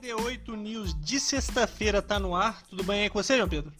DD8 News de sexta-feira tá no ar. Tudo bem aí com você, João Pedro?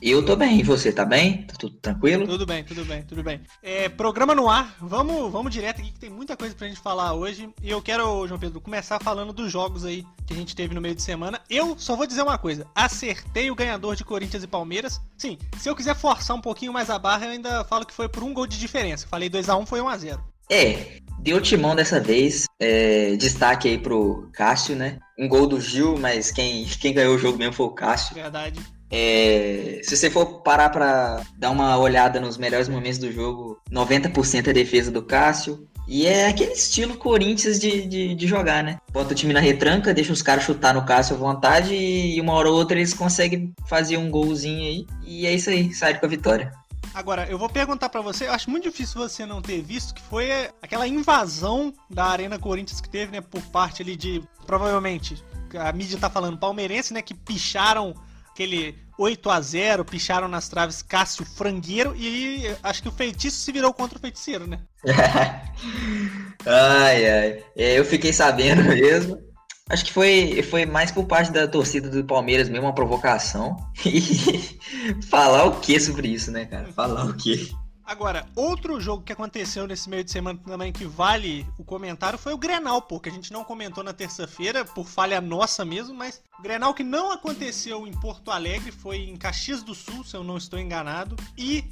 Eu tô bem, e você tá bem? Tá tudo tranquilo? Tudo bem, tudo bem, tudo bem. É, programa no ar, vamos, vamos direto aqui que tem muita coisa pra gente falar hoje. E eu quero, João Pedro, começar falando dos jogos aí que a gente teve no meio de semana. Eu só vou dizer uma coisa: acertei o ganhador de Corinthians e Palmeiras. Sim, se eu quiser forçar um pouquinho mais a barra, eu ainda falo que foi por um gol de diferença. Falei 2x1, foi 1x0. É, deu timão dessa vez. É, destaque aí pro Cássio, né? Um gol do Gil, mas quem, quem ganhou o jogo mesmo foi o Cássio. Verdade. É, se você for parar pra dar uma olhada nos melhores momentos do jogo, 90% é defesa do Cássio. E é aquele estilo Corinthians de, de, de, jogar, né? Bota o time na retranca, deixa os caras chutar no Cássio à vontade e uma hora ou outra eles conseguem fazer um golzinho aí. E é isso aí, sai com a vitória. Agora, eu vou perguntar para você, eu acho muito difícil você não ter visto que foi aquela invasão da Arena Corinthians que teve, né, por parte ali de, provavelmente, a mídia tá falando palmeirense, né, que picharam aquele 8 a 0 picharam nas traves Cássio Frangueiro e acho que o feitiço se virou contra o feiticeiro, né? ai, ai. É, eu fiquei sabendo mesmo. Acho que foi, foi mais por parte da torcida do Palmeiras mesmo, uma provocação. E falar o que sobre isso, né, cara? Falar o que? Agora, outro jogo que aconteceu nesse meio de semana também que vale o comentário foi o Grenal, pô, que a gente não comentou na terça-feira, por falha nossa mesmo, mas o Grenal que não aconteceu em Porto Alegre, foi em Caxias do Sul, se eu não estou enganado, e,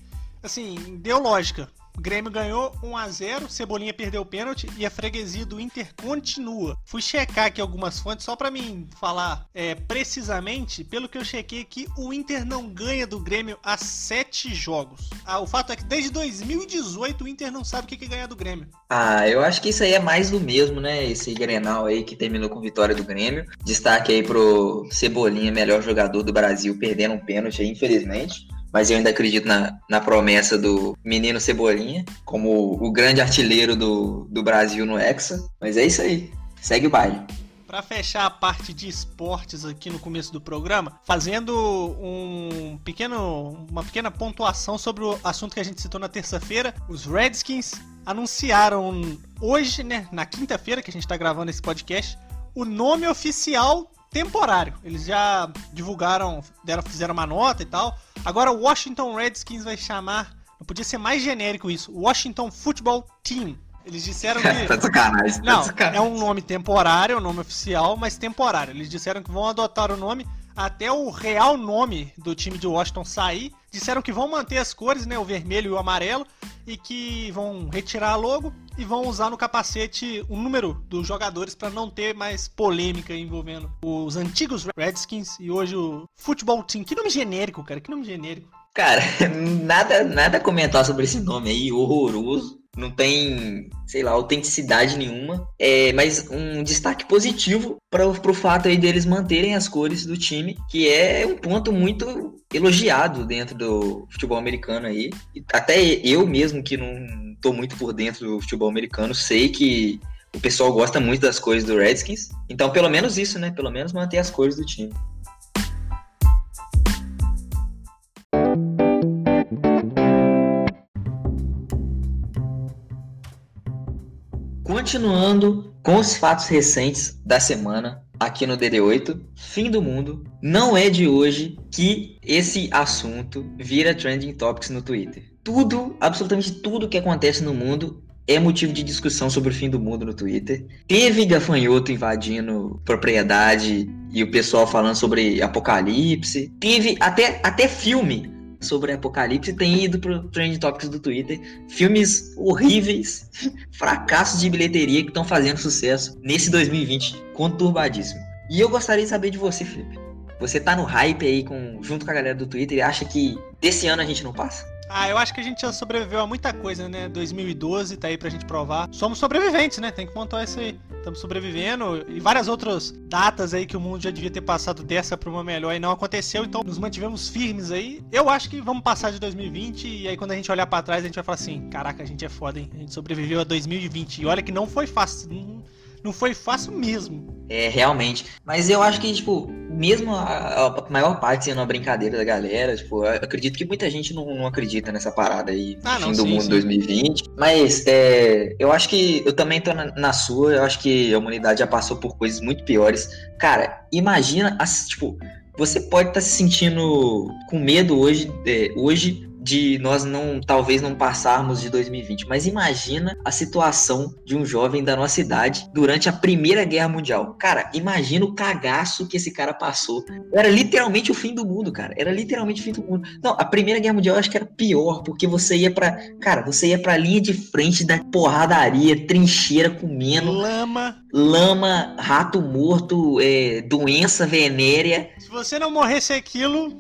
assim, deu lógica. Grêmio ganhou 1 a 0 Cebolinha perdeu o pênalti e a freguesia do Inter continua. Fui checar aqui algumas fontes só para mim falar é, precisamente, pelo que eu chequei aqui, o Inter não ganha do Grêmio há sete jogos. Ah, o fato é que desde 2018 o Inter não sabe o que é ganhar do Grêmio. Ah, eu acho que isso aí é mais do mesmo, né? Esse Grenal aí que terminou com vitória do Grêmio. Destaque aí pro Cebolinha, melhor jogador do Brasil, perdendo um pênalti aí, infelizmente mas eu ainda acredito na, na promessa do menino Cebolinha como o grande artilheiro do, do Brasil no Hexa. Mas é isso aí, segue o baile. Para fechar a parte de esportes aqui no começo do programa, fazendo um pequeno, uma pequena pontuação sobre o assunto que a gente citou na terça-feira, os Redskins anunciaram hoje, né, na quinta-feira que a gente está gravando esse podcast, o nome oficial temporário. Eles já divulgaram, deram, fizeram uma nota e tal. Agora o Washington Redskins vai chamar, não podia ser mais genérico isso, Washington Football Team. Eles disseram que. tá sacanagem, tá não, é um nome temporário, é um nome oficial, mas temporário. Eles disseram que vão adotar o nome até o real nome do time de Washington sair. Disseram que vão manter as cores, né, o vermelho e o amarelo, e que vão retirar a logo e vão usar no capacete o número dos jogadores para não ter mais polêmica envolvendo os antigos Redskins e hoje o Football Team. Que nome genérico, cara, que nome genérico. Cara, nada, nada comentar sobre esse nome aí, horroroso não tem, sei lá, autenticidade nenhuma. É, mas um destaque positivo para o fato aí deles manterem as cores do time, que é um ponto muito elogiado dentro do futebol americano aí. Até eu mesmo que não tô muito por dentro do futebol americano, sei que o pessoal gosta muito das cores do Redskins. Então, pelo menos isso, né? Pelo menos manter as cores do time. Continuando com os fatos recentes da semana aqui no DD8, fim do mundo. Não é de hoje que esse assunto vira trending topics no Twitter. Tudo, absolutamente tudo que acontece no mundo é motivo de discussão sobre o fim do mundo no Twitter. Teve gafanhoto invadindo propriedade e o pessoal falando sobre apocalipse. Teve até, até filme sobre Apocalipse tem ido pro Trend Topics do Twitter. Filmes horríveis, fracassos de bilheteria que estão fazendo sucesso nesse 2020 conturbadíssimo. E eu gostaria de saber de você, Felipe. Você tá no hype aí com, junto com a galera do Twitter e acha que desse ano a gente não passa? Ah, eu acho que a gente já sobreviveu a muita coisa, né? 2012 tá aí pra gente provar. Somos sobreviventes, né? Tem que montar isso aí. Estamos sobrevivendo e várias outras datas aí que o mundo já devia ter passado dessa pra uma melhor e não aconteceu, então nos mantivemos firmes aí. Eu acho que vamos passar de 2020 e aí quando a gente olhar para trás a gente vai falar assim: caraca, a gente é foda, hein? A gente sobreviveu a 2020 e olha que não foi fácil. Não foi fácil mesmo. É, realmente. Mas eu acho que, tipo, mesmo a, a maior parte sendo uma brincadeira da galera, tipo, eu acredito que muita gente não, não acredita nessa parada aí, ah, fim não, do sim, mundo sim. 2020. Mas é, eu acho que eu também tô na, na, sua, eu acho que a humanidade já passou por coisas muito piores. Cara, imagina, tipo, você pode estar tá se sentindo com medo hoje, é, hoje de nós não talvez não passarmos de 2020, mas imagina a situação de um jovem da nossa idade durante a Primeira Guerra Mundial. Cara, imagina o cagaço que esse cara passou. Era literalmente o fim do mundo, cara. Era literalmente o fim do mundo. Não, a Primeira Guerra Mundial eu acho que era pior, porque você ia para, cara, você ia para linha de frente da porradaria, trincheira comendo lama, lama, rato morto, é, doença venérea. Se você não morresse aquilo,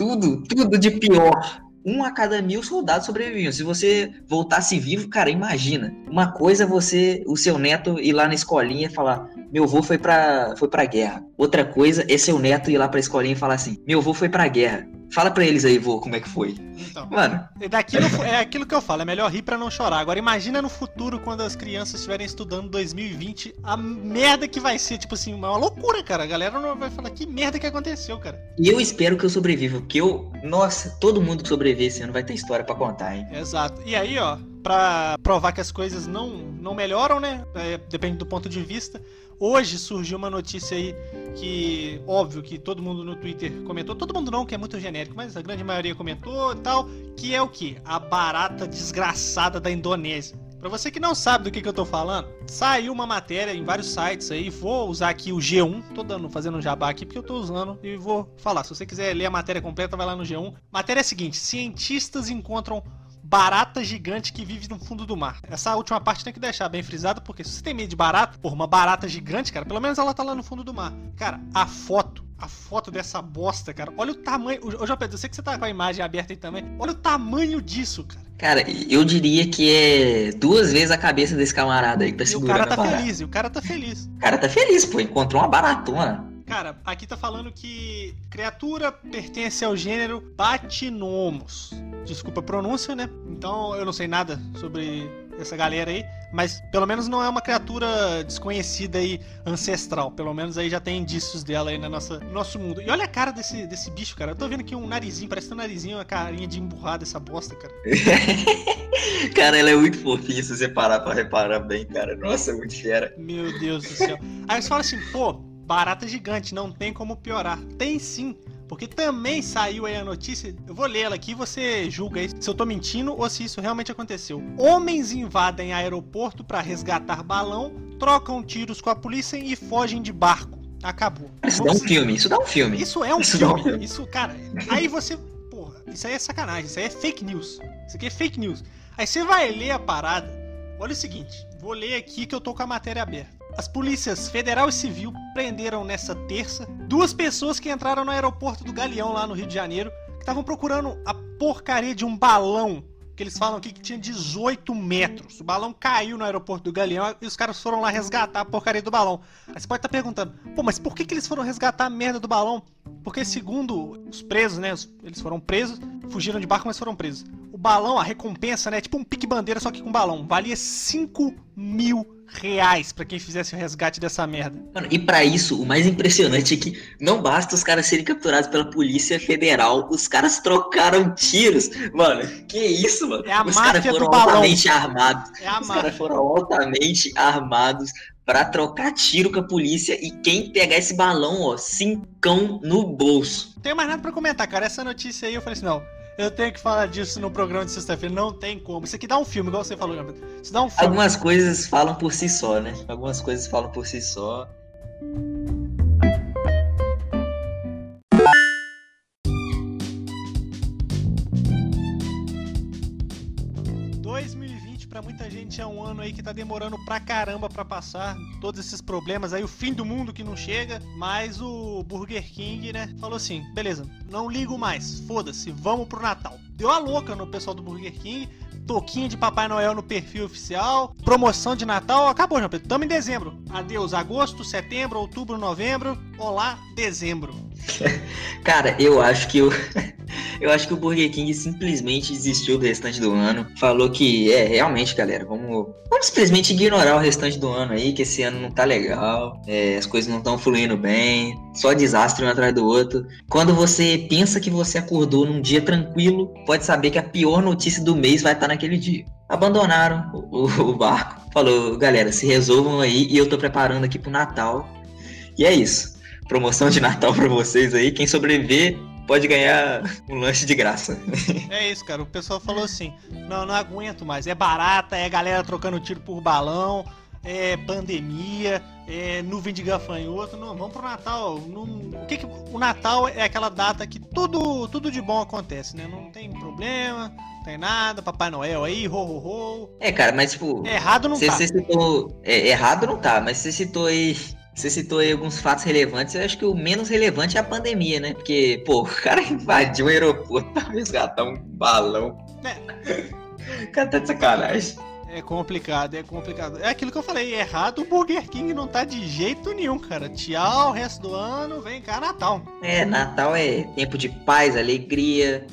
Tudo, tudo de pior. Um a cada mil soldados sobreviviam. Se você voltasse vivo, cara, imagina. Uma coisa é você, o seu neto, ir lá na escolinha e falar: Meu avô foi pra, foi pra guerra. Outra coisa é seu neto ir lá pra escolinha e falar assim: Meu avô foi pra guerra. Fala pra eles aí, vô, como é que foi. Então, Mano. Daquilo, é aquilo que eu falo, é melhor rir pra não chorar. Agora imagina no futuro, quando as crianças estiverem estudando 2020, a merda que vai ser, tipo assim, uma loucura, cara. A galera não vai falar que merda que aconteceu, cara. E eu espero que eu sobreviva, porque eu. Nossa, todo mundo que sobreviver esse ano vai ter história para contar, hein? Exato. E aí, ó, pra provar que as coisas não, não melhoram, né? É, depende do ponto de vista. Hoje surgiu uma notícia aí que, óbvio, que todo mundo no Twitter comentou, todo mundo não, que é muito genérico, mas a grande maioria comentou e tal, que é o que? A barata desgraçada da Indonésia. Pra você que não sabe do que, que eu tô falando, saiu uma matéria em vários sites aí. Vou usar aqui o G1. Tô dando, fazendo um jabá aqui porque eu tô usando e vou falar. Se você quiser ler a matéria completa, vai lá no G1. Matéria é a seguinte: cientistas encontram barata gigante que vive no fundo do mar. Essa última parte tem que deixar bem frisada, porque se você tem medo de barata, por uma barata gigante, cara, pelo menos ela tá lá no fundo do mar. Cara, a foto a foto dessa bosta, cara. Olha o tamanho. Ô, João Pedro, eu sei que você tá com a imagem aberta aí também. Olha o tamanho disso, cara. Cara, eu diria que é duas vezes a cabeça desse camarada aí que tá segurando. E o cara tá feliz, e o cara tá feliz. O cara tá feliz, pô. Encontrou uma baratona. Cara, aqui tá falando que criatura pertence ao gênero Batinomos. Desculpa a pronúncia, né? Então eu não sei nada sobre essa galera aí, mas pelo menos não é uma criatura desconhecida aí, ancestral. Pelo menos aí já tem indícios dela aí na nossa, no nosso mundo. E olha a cara desse, desse bicho, cara. Eu tô vendo aqui um narizinho, parece um narizinho, uma carinha de emburrada essa bosta, cara. cara, ela é muito fofinha se você parar pra reparar bem, cara. Nossa, é muito fera. Meu Deus do céu. Aí você fala assim, pô, barata gigante, não tem como piorar. Tem sim, porque também saiu aí a notícia, eu vou ler ela aqui você julga aí se eu tô mentindo ou se isso realmente aconteceu. Homens invadem aeroporto para resgatar balão, trocam tiros com a polícia e fogem de barco. Acabou. Isso dá um filme, isso dá um filme. Isso é um isso filme. Um filme. Isso, cara, aí você, porra, isso aí é sacanagem, isso aí é fake news. Isso aqui é fake news. Aí você vai ler a parada. Olha o seguinte, vou ler aqui que eu tô com a matéria aberta. As polícias federal e civil prenderam nessa terça duas pessoas que entraram no aeroporto do Galeão, lá no Rio de Janeiro, que estavam procurando a porcaria de um balão que eles falam aqui que tinha 18 metros. O balão caiu no aeroporto do Galeão e os caras foram lá resgatar a porcaria do balão. Aí você pode estar tá perguntando, pô, mas por que, que eles foram resgatar a merda do balão? Porque segundo os presos, né, eles foram presos, fugiram de barco, mas foram presos. O balão, a recompensa, né, tipo um pique-bandeira, só que com balão, valia 5 mil reais para quem fizesse o resgate dessa merda. Mano, e para isso, o mais impressionante é que não basta os caras serem capturados pela Polícia Federal, os caras trocaram tiros. Mano, que isso, mano? É a os caras foram altamente armados. É os caras foram altamente armados para trocar tiro com a polícia e quem pegar esse balão, ó, cincão no bolso. Não tenho mais nada para comentar, cara. Essa notícia aí eu falei assim, não, eu tenho que falar disso no programa de sexta-feira. Não tem como. Isso aqui dá um filme, igual você falou, Isso dá um filme. Algumas coisas falam por si só, né? Algumas coisas falam por si só. Muita gente é um ano aí que tá demorando pra caramba para passar todos esses problemas aí, o fim do mundo que não chega, mas o Burger King, né, falou assim: "Beleza, não ligo mais. Foda-se, vamos pro Natal". Deu a louca no pessoal do Burger King, toquinha de Papai Noel no perfil oficial, promoção de Natal, acabou, João Pedro. Tamo em dezembro. Adeus, agosto, setembro, outubro, novembro. Olá, dezembro. Cara, eu acho que eu, Eu acho que o Burger King simplesmente desistiu do restante do ano. Falou que, é, realmente, galera, vamos, vamos simplesmente ignorar o restante do ano aí, que esse ano não tá legal, é, as coisas não estão fluindo bem, só desastre um atrás do outro. Quando você pensa que você acordou num dia tranquilo, pode saber que a pior notícia do mês vai estar naquele dia. Abandonaram o, o, o barco. Falou, galera, se resolvam aí e eu tô preparando aqui pro Natal. E é isso. Promoção de Natal para vocês aí. Quem sobreviver pode ganhar um lanche de graça. É isso, cara. O pessoal falou assim: não, não aguento mais. É barata, é galera trocando tiro por balão, é pandemia, é nuvem de gafanhoto. Não, vamos pro Natal. Não, o, que que, o Natal é aquela data que tudo, tudo de bom acontece, né? Não tem problema, não tem nada. Papai Noel aí, ho, ho, ho. É, cara, mas tipo. errado não você, tá. Você citou. É, errado não tá, mas você citou aí você citou aí alguns fatos relevantes. Eu acho que o menos relevante é a pandemia, né? Porque, pô, o cara invadiu o aeroporto pra resgatar um balão. É. O cara tá de sacanagem. É complicado, é complicado. É aquilo que eu falei, errado o Burger King não tá de jeito nenhum, cara. Tchau, resto do ano, vem cá, Natal. É, Natal é tempo de paz, alegria,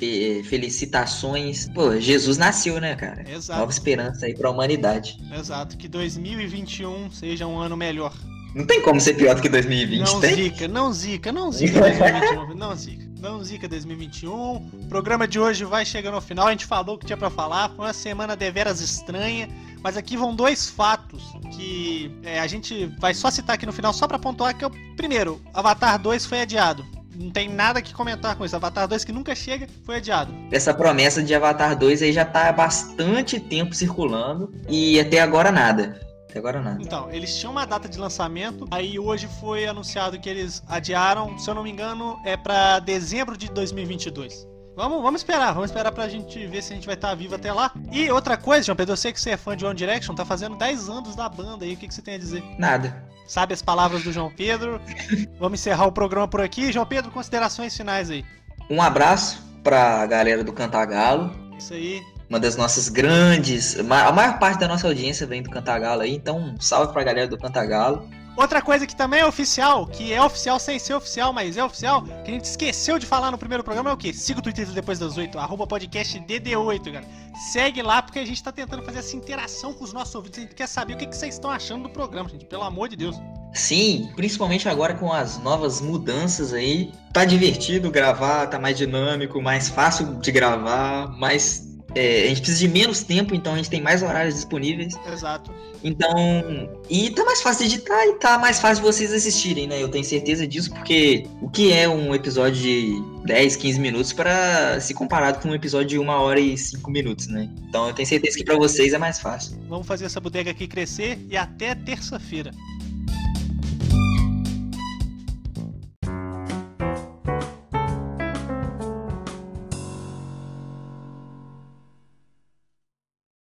felicitações. Pô, Jesus nasceu, né, cara? Exato. Nova esperança aí pra humanidade. Exato, que 2021 seja um ano melhor. Não tem como ser pior do que 2020, não tem? zica, não zica, não zica 2021, não zica. Não zica 2021. O programa de hoje vai chegando ao final. A gente falou o que tinha para falar. Foi uma semana deveras estranha. Mas aqui vão dois fatos que é, a gente vai só citar aqui no final, só para pontuar que é o primeiro, Avatar 2 foi adiado. Não tem nada que comentar com isso. Avatar 2 que nunca chega foi adiado. Essa promessa de Avatar 2 aí já tá há bastante tempo circulando e até agora nada. Até agora nada. Então, eles tinham uma data de lançamento, aí hoje foi anunciado que eles adiaram, se eu não me engano, é para dezembro de 2022. Vamos, vamos esperar, vamos esperar pra gente ver se a gente vai estar tá vivo até lá. E outra coisa, João Pedro, eu sei que você é fã de One Direction, tá fazendo 10 anos da banda aí, o que, que você tem a dizer? Nada. Sabe as palavras do João Pedro? vamos encerrar o programa por aqui. João Pedro, considerações finais aí. Um abraço pra galera do Cantagalo. Isso aí uma das nossas grandes. A maior parte da nossa audiência vem do Cantagalo aí, então um salve pra galera do Cantagalo. Outra coisa que também é oficial, que é oficial sem ser oficial, mas é oficial, que a gente esqueceu de falar no primeiro programa é o quê? Siga o Twitter depois das 8, arroba podcast DD8, cara. Segue lá porque a gente tá tentando fazer essa interação com os nossos ouvintes. A gente quer saber o que, que vocês estão achando do programa, gente. Pelo amor de Deus. Sim, principalmente agora com as novas mudanças aí. Tá divertido gravar, tá mais dinâmico, mais fácil de gravar, mais é, a gente precisa de menos tempo, então a gente tem mais horários disponíveis. Exato. Então, e tá mais fácil de editar e tá mais fácil de vocês assistirem, né? Eu tenho certeza disso, porque o que é um episódio de 10, 15 minutos para se comparado com um episódio de 1 hora e 5 minutos, né? Então eu tenho certeza que para vocês é mais fácil. Vamos fazer essa bodega aqui crescer e até terça-feira.